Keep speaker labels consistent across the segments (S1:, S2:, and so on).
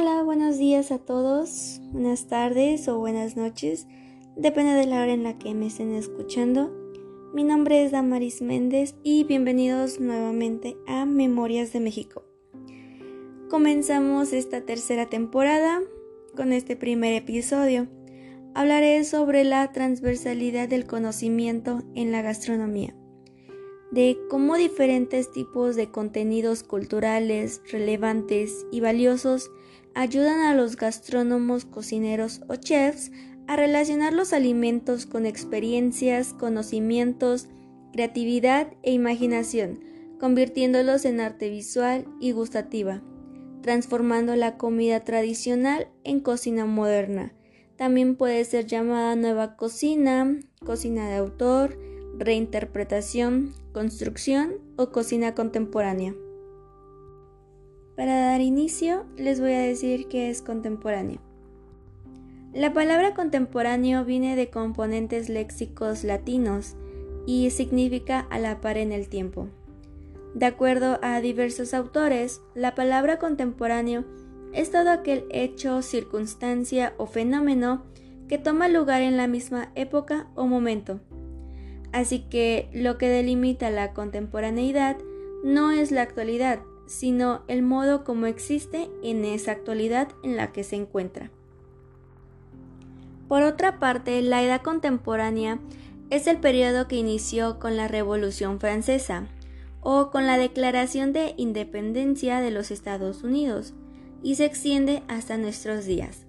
S1: Hola, buenos días a todos, buenas tardes o buenas noches, depende de la hora en la que me estén escuchando. Mi nombre es Damaris Méndez y bienvenidos nuevamente a Memorias de México. Comenzamos esta tercera temporada con este primer episodio. Hablaré sobre la transversalidad del conocimiento en la gastronomía de cómo diferentes tipos de contenidos culturales relevantes y valiosos ayudan a los gastrónomos, cocineros o chefs a relacionar los alimentos con experiencias, conocimientos, creatividad e imaginación, convirtiéndolos en arte visual y gustativa, transformando la comida tradicional en cocina moderna. También puede ser llamada nueva cocina, cocina de autor, reinterpretación, construcción o cocina contemporánea. Para dar inicio, les voy a decir qué es contemporáneo. La palabra contemporáneo viene de componentes léxicos latinos y significa a la par en el tiempo. De acuerdo a diversos autores, la palabra contemporáneo es todo aquel hecho, circunstancia o fenómeno que toma lugar en la misma época o momento, Así que lo que delimita la contemporaneidad no es la actualidad, sino el modo como existe en esa actualidad en la que se encuentra. Por otra parte, la edad contemporánea es el periodo que inició con la Revolución Francesa o con la Declaración de Independencia de los Estados Unidos y se extiende hasta nuestros días.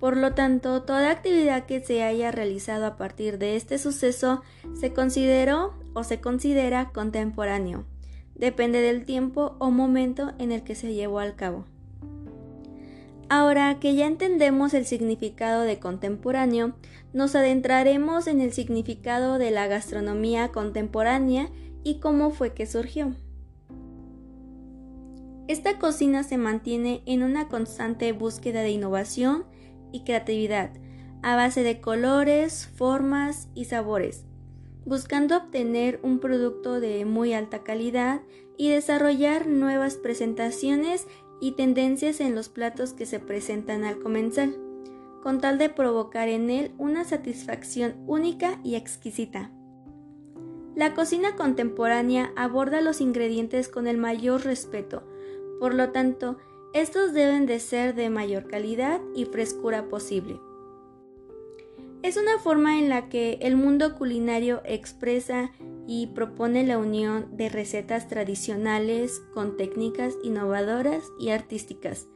S1: Por lo tanto, toda actividad que se haya realizado a partir de este suceso se consideró o se considera contemporáneo. Depende del tiempo o momento en el que se llevó al cabo. Ahora que ya entendemos el significado de contemporáneo, nos adentraremos en el significado de la gastronomía contemporánea y cómo fue que surgió. Esta cocina se mantiene en una constante búsqueda de innovación y creatividad a base de colores, formas y sabores, buscando obtener un producto de muy alta calidad y desarrollar nuevas presentaciones y tendencias en los platos que se presentan al comenzar, con tal de provocar en él una satisfacción única y exquisita. La cocina contemporánea aborda los ingredientes con el mayor respeto, por lo tanto, estos deben de ser de mayor calidad y frescura posible. Es una forma en la que el mundo culinario expresa y propone la unión de recetas tradicionales con técnicas innovadoras y artísticas.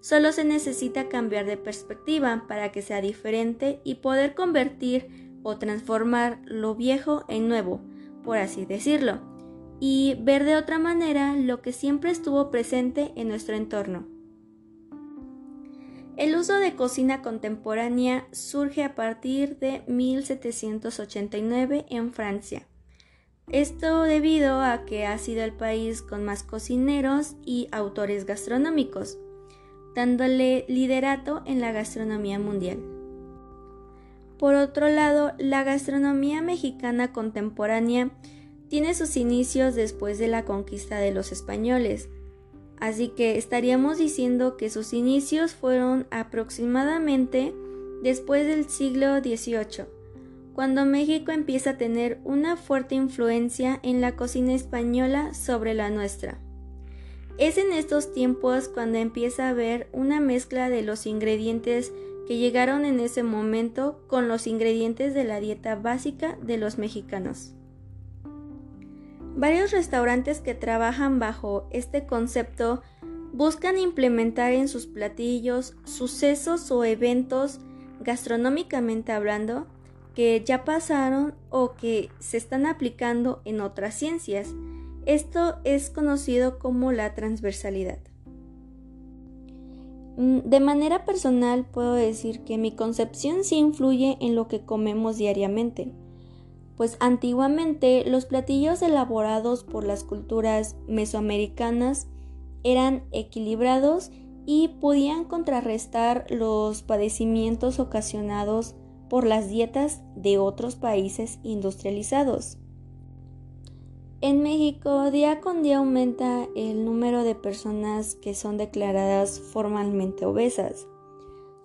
S1: Solo se necesita cambiar de perspectiva para que sea diferente y poder convertir o transformar lo viejo en nuevo, por así decirlo y ver de otra manera lo que siempre estuvo presente en nuestro entorno. El uso de cocina contemporánea surge a partir de 1789 en Francia. Esto debido a que ha sido el país con más cocineros y autores gastronómicos, dándole liderato en la gastronomía mundial. Por otro lado, la gastronomía mexicana contemporánea tiene sus inicios después de la conquista de los españoles, así que estaríamos diciendo que sus inicios fueron aproximadamente después del siglo XVIII, cuando México empieza a tener una fuerte influencia en la cocina española sobre la nuestra. Es en estos tiempos cuando empieza a haber una mezcla de los ingredientes que llegaron en ese momento con los ingredientes de la dieta básica de los mexicanos. Varios restaurantes que trabajan bajo este concepto buscan implementar en sus platillos sucesos o eventos gastronómicamente hablando que ya pasaron o que se están aplicando en otras ciencias. Esto es conocido como la transversalidad. Mm, de manera personal puedo decir que mi concepción sí influye en lo que comemos diariamente pues antiguamente los platillos elaborados por las culturas mesoamericanas eran equilibrados y podían contrarrestar los padecimientos ocasionados por las dietas de otros países industrializados. En México, día con día aumenta el número de personas que son declaradas formalmente obesas.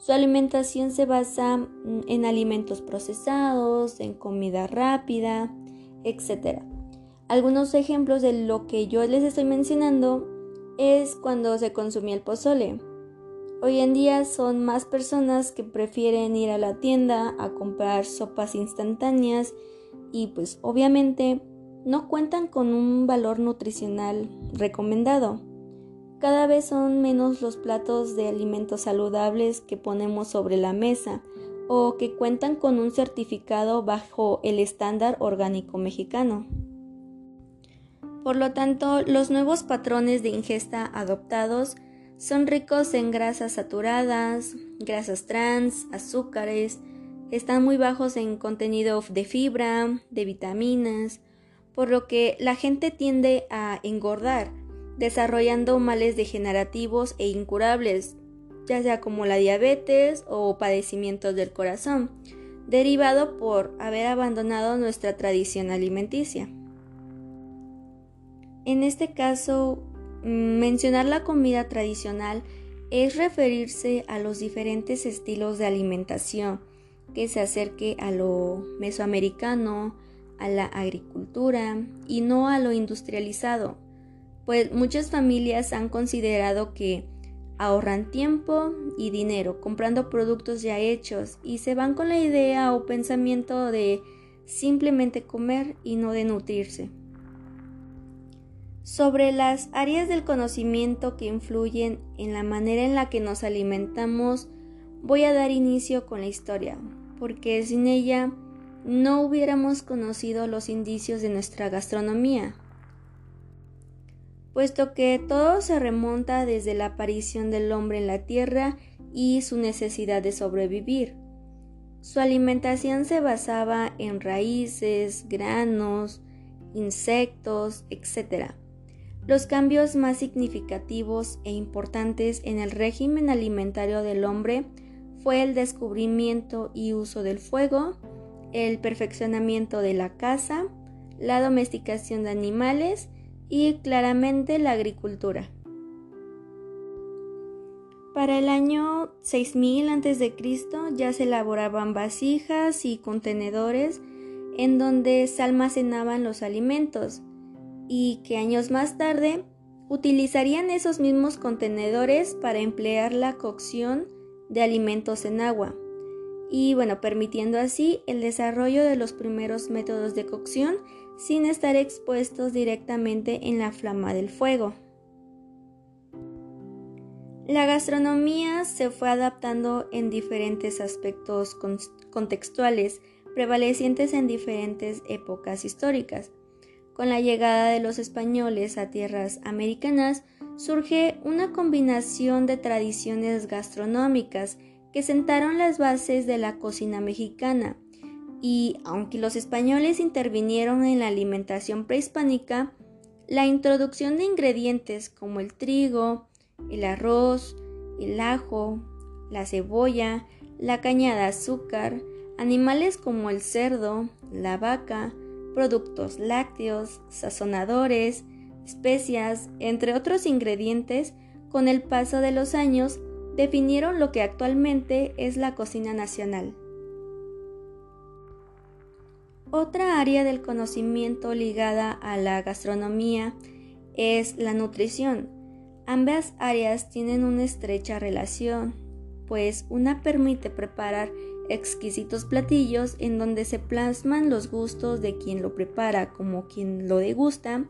S1: Su alimentación se basa mm, en alimentos procesados, en comida rápida, etc. Algunos ejemplos de lo que yo les estoy mencionando es cuando se consumía el pozole. Hoy en día son más personas que prefieren ir a la tienda a comprar sopas instantáneas y pues obviamente no cuentan con un valor nutricional recomendado. Cada vez son menos los platos de alimentos saludables que ponemos sobre la mesa o que cuentan con un certificado bajo el estándar orgánico mexicano. Por lo tanto, los nuevos patrones de ingesta adoptados son ricos en grasas saturadas, grasas trans, azúcares, están muy bajos en contenido de fibra, de vitaminas, por lo que la gente tiende a engordar, desarrollando males degenerativos e incurables, ya sea como la diabetes o padecimientos del corazón, derivado por haber abandonado nuestra tradición alimenticia. En este caso, mm, mencionar la comida tradicional es referirse a los diferentes estilos de alimentación que se acerque a lo mesoamericano, a la agricultura y no a lo industrializado, pues muchas familias han considerado que ahorran tiempo y dinero comprando productos ya hechos y se van con la idea o pensamiento de simplemente comer y no de nutrirse. Sobre las áreas del conocimiento que influyen en la manera en la que nos alimentamos, voy a dar inicio con la historia, porque sin ella no hubiéramos conocido los indicios de nuestra gastronomía, puesto que todo se remonta desde la aparición del hombre en la tierra y su necesidad de sobrevivir. Su alimentación se basaba en raíces, granos, insectos, etc. Los cambios más significativos e importantes en el régimen alimentario del hombre fue el descubrimiento y uso del fuego, el perfeccionamiento de la caza, la domesticación de animales y claramente la agricultura. Para el año 6000 a.C. ya se elaboraban vasijas y contenedores en donde se almacenaban los alimentos y que años más tarde utilizarían esos mismos contenedores para emplear la cocción de alimentos en agua y bueno, permitiendo así el desarrollo de los primeros métodos de cocción sin estar expuestos directamente en la flama del fuego. La gastronomía se fue adaptando en diferentes aspectos contextuales prevalecientes en diferentes épocas históricas. Con la llegada de los españoles a tierras americanas surge una combinación de tradiciones gastronómicas que sentaron las bases de la cocina mexicana. Y aunque los españoles intervinieron en la alimentación prehispánica, la introducción de ingredientes como el trigo, el arroz, el ajo, la cebolla, la caña de azúcar, animales como el cerdo, la vaca, productos lácteos, sazonadores, especias, entre otros ingredientes, con el paso de los años definieron lo que actualmente es la cocina nacional. Otra área del conocimiento ligada a la gastronomía es la nutrición. Ambas áreas tienen una estrecha relación, pues una permite preparar exquisitos platillos en donde se plasman los gustos de quien lo prepara como quien lo degusta,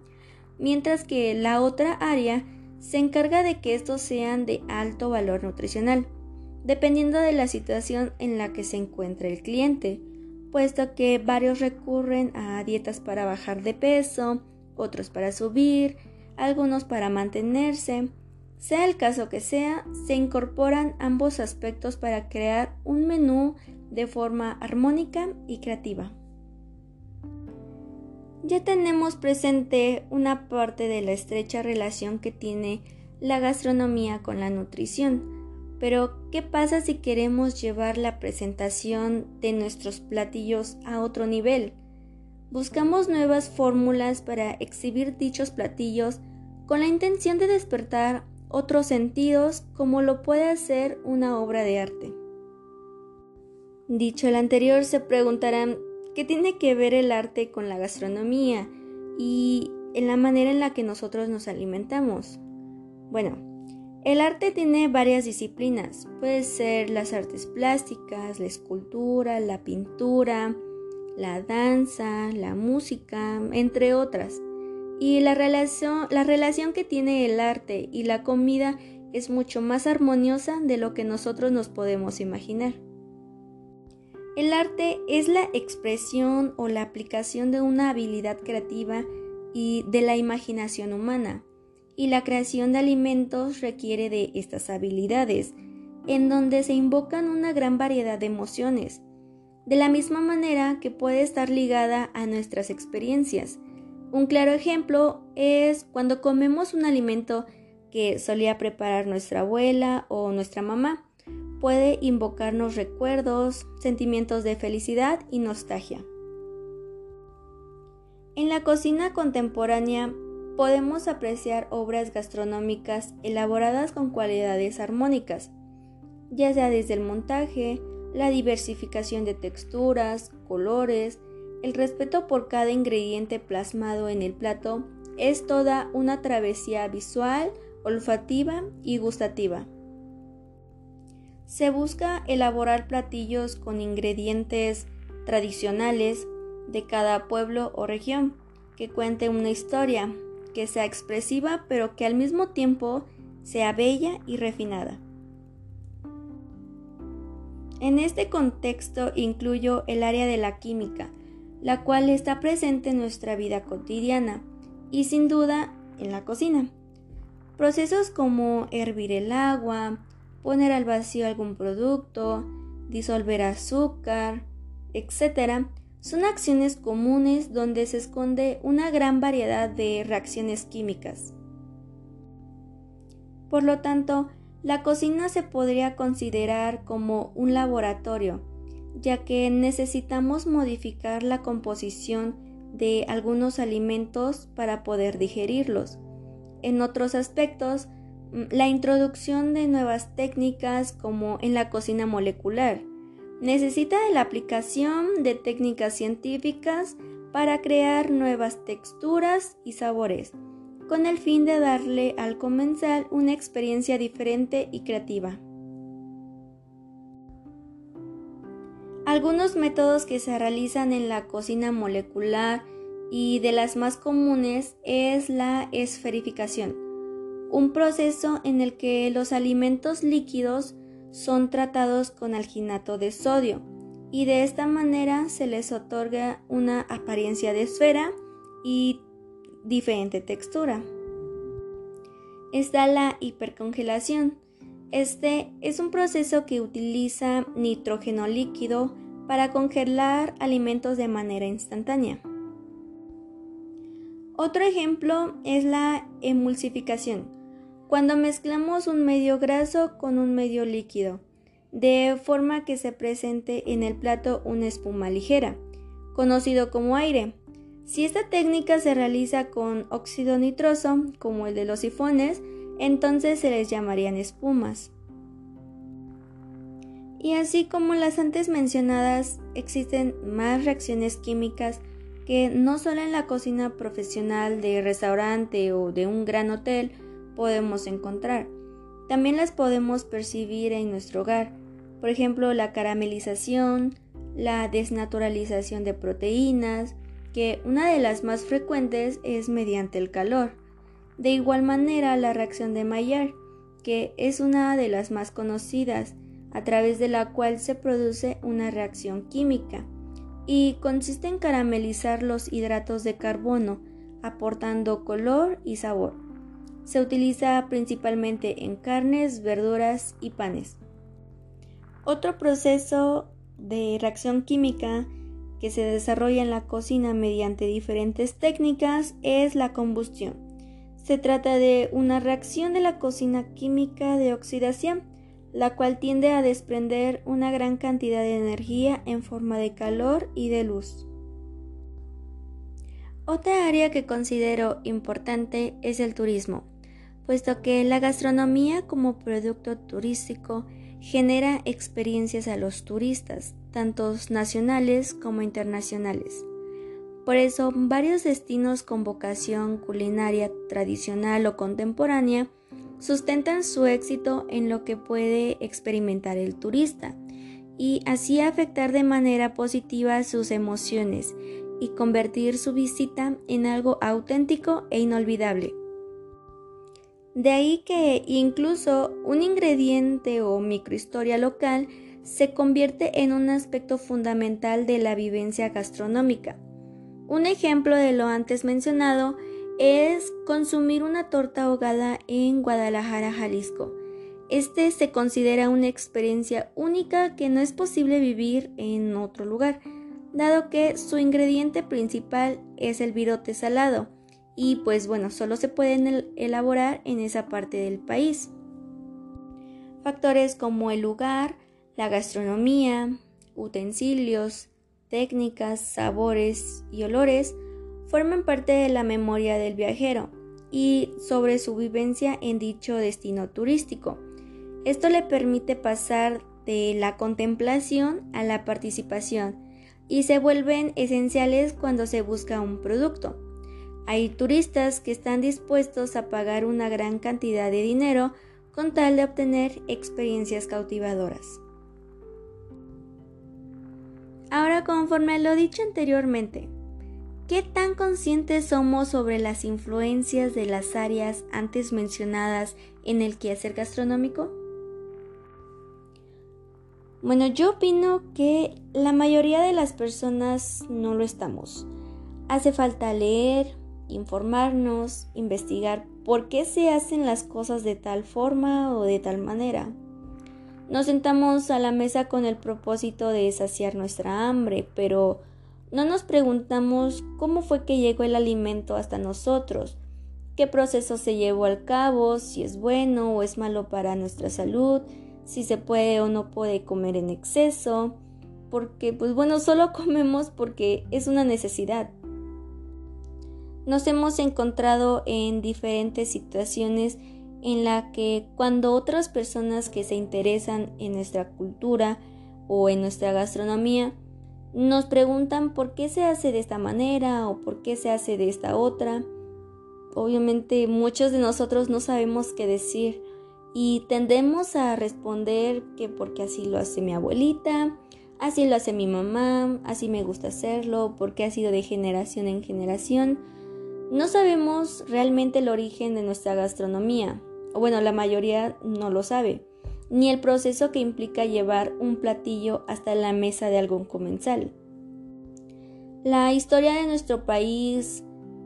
S1: mientras que la otra área se encarga de que estos sean de alto valor nutricional, dependiendo de la situación en la que se encuentre el cliente, puesto que varios recurren a dietas para bajar de peso, otros para subir, algunos para mantenerse. Sea el caso que sea, se incorporan ambos aspectos para crear un menú de forma armónica y creativa. Ya tenemos presente una parte de la estrecha relación que tiene la gastronomía con la nutrición, pero ¿qué pasa si queremos llevar la presentación de nuestros platillos a otro nivel? buscamos nuevas fórmulas para exhibir dichos platillos con la intención de despertar otros sentidos como lo puede hacer una obra de arte. Dicho el anterior, se preguntarán qué tiene que ver el arte con la gastronomía y en la manera en la que nosotros nos alimentamos. Bueno, el arte tiene varias disciplinas. Puede ser las artes plásticas, la escultura, la pintura, la danza, la música, entre otras. Y la relación, la relación que tiene el arte y la comida es mucho más armoniosa de lo que nosotros nos podemos imaginar. El arte es la expresión o la aplicación de una habilidad creativa y de la imaginación humana, y la creación de alimentos requiere de estas habilidades, en donde se invocan una gran variedad de emociones, de la misma manera que puede estar ligada a nuestras experiencias. Un claro ejemplo es cuando comemos un alimento que solía preparar nuestra abuela o nuestra mamá puede invocarnos recuerdos, sentimientos de felicidad y nostalgia. En la cocina contemporánea podemos apreciar obras gastronómicas elaboradas con cualidades armónicas, ya sea desde el montaje, la diversificación de texturas, colores, el respeto por cada ingrediente plasmado en el plato, es toda una travesía visual, olfativa y gustativa. Se busca elaborar platillos con ingredientes tradicionales de cada pueblo o región, que cuente una historia, que sea expresiva pero que al mismo tiempo sea bella y refinada. En este contexto incluyo el área de la química, la cual está presente en nuestra vida cotidiana y sin duda en la cocina. Procesos como hervir el agua, poner al vacío algún producto, disolver azúcar, etc., son acciones comunes donde se esconde una gran variedad de reacciones químicas. Por lo tanto, la cocina se podría considerar como un laboratorio, ya que necesitamos modificar la composición de algunos alimentos para poder digerirlos. En otros aspectos, la introducción de nuevas técnicas como en la cocina molecular. Necesita de la aplicación de técnicas científicas para crear nuevas texturas y sabores, con el fin de darle al comensal una experiencia diferente y creativa. Algunos métodos que se realizan en la cocina molecular y de las más comunes es la esferificación un proceso en el que los alimentos líquidos son tratados con alginato de sodio y de esta manera se les otorga una apariencia de esfera y diferente textura. Está la hipercongelación. Este es un proceso que utiliza nitrógeno líquido para congelar alimentos de manera instantánea. Otro ejemplo es la emulsificación cuando mezclamos un medio graso con un medio líquido, de forma que se presente en el plato una espuma ligera, conocido como aire. Si esta técnica se realiza con óxido nitroso, como el de los sifones, entonces se les llamarían espumas. Y así como las antes mencionadas, existen más reacciones químicas que no solo en la cocina profesional de restaurante o de un gran hotel, podemos encontrar. También las podemos percibir en nuestro hogar, por ejemplo la caramelización, la desnaturalización de proteínas, que una de las más frecuentes es mediante el calor. De igual manera la reacción de Maillard, que es una de las más conocidas, a través de la cual se produce una reacción química, y consiste en caramelizar los hidratos de carbono, aportando color y sabor. Se utiliza principalmente en carnes, verduras y panes. Otro proceso de reacción química que se desarrolla en la cocina mediante diferentes técnicas es la combustión. Se trata de una reacción de la cocina química de oxidación, la cual tiende a desprender una gran cantidad de energía en forma de calor y de luz. Otra área que considero importante es el turismo, puesto que la gastronomía como producto turístico genera experiencias a los turistas, tanto nacionales como internacionales. Por eso, varios destinos con vocación culinaria tradicional o contemporánea sustentan su éxito en lo que puede experimentar el turista y así afectar de manera positiva sus emociones y convertir su visita en algo auténtico e inolvidable. De ahí que incluso un ingrediente o microhistoria local se convierte en un aspecto fundamental de la vivencia gastronómica. Un ejemplo de lo antes mencionado es consumir una torta ahogada en Guadalajara, Jalisco. Este se considera una experiencia única que no es posible vivir en otro lugar, dado que su ingrediente principal es el virote salado y pues bueno, solo se pueden elaborar en esa parte del país. Factores como el lugar, la gastronomía, utensilios, técnicas, sabores y olores forman parte de la memoria del viajero y sobre su vivencia en dicho destino turístico. Esto le permite pasar de la contemplación a la participación y se vuelven esenciales cuando se busca un producto. Hay turistas que están dispuestos a pagar una gran cantidad de dinero con tal de obtener experiencias cautivadoras. Ahora, conforme lo dicho anteriormente, ¿qué tan conscientes somos sobre las influencias de las áreas antes mencionadas en el quehacer gastronómico? Bueno, yo opino que la mayoría de las personas no lo estamos. Hace falta leer, informarnos, investigar por qué se hacen las cosas de tal forma o de tal manera. Nos sentamos a la mesa con el propósito de saciar nuestra hambre, pero no nos preguntamos cómo fue que llegó el alimento hasta nosotros, qué proceso se llevó al cabo, si es bueno o es malo para nuestra salud, si se puede o no puede comer en exceso, porque pues bueno, solo comemos porque es una necesidad. Nos hemos encontrado en diferentes situaciones en la que cuando otras personas que se interesan en nuestra cultura o en nuestra gastronomía nos preguntan por qué se hace de esta manera o por qué se hace de esta otra, obviamente muchos de nosotros no sabemos qué decir y tendemos a responder que porque así lo hace mi abuelita, así lo hace mi mamá, así me gusta hacerlo, porque ha sido de generación en generación. No sabemos realmente el origen de nuestra gastronomía, o bueno, la mayoría no lo sabe, ni el proceso que implica llevar un platillo hasta la mesa de algún comensal. La historia de nuestro país,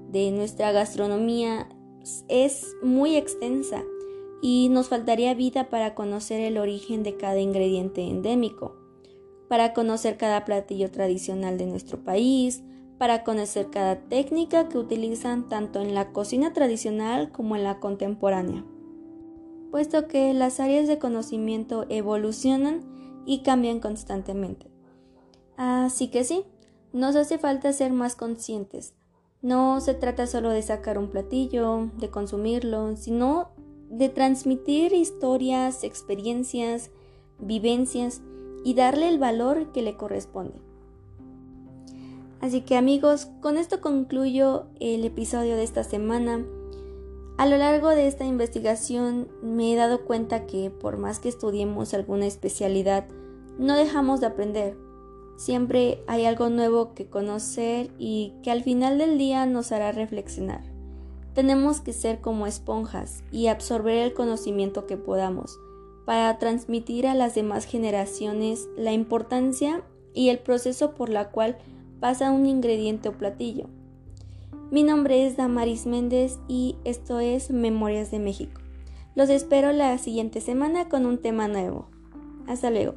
S1: de nuestra gastronomía, es muy extensa y nos faltaría vida para conocer el origen de cada ingrediente endémico, para conocer cada platillo tradicional de nuestro país, para conocer cada técnica que utilizan tanto en la cocina tradicional como en la contemporánea puesto que las áreas de conocimiento evolucionan y cambian constantemente. Así que sí, nos hace falta ser más conscientes. No se trata solo de sacar un platillo, de consumirlo, sino de transmitir historias, experiencias, vivencias y darle el valor que le corresponde. Así que amigos, con esto concluyo el episodio de esta semana. A lo largo de esta investigación me he dado cuenta que por más que estudiemos alguna especialidad, no dejamos de aprender. Siempre hay algo nuevo que conocer y que al final del día nos hará reflexionar. Tenemos que ser como esponjas y absorber el conocimiento que podamos para transmitir a las demás generaciones la importancia y el proceso por la cual pasa un ingrediente o platillo. Mi nombre es Damaris Méndez y esto es Memorias de México. Los espero la siguiente semana con un tema nuevo. Hasta luego.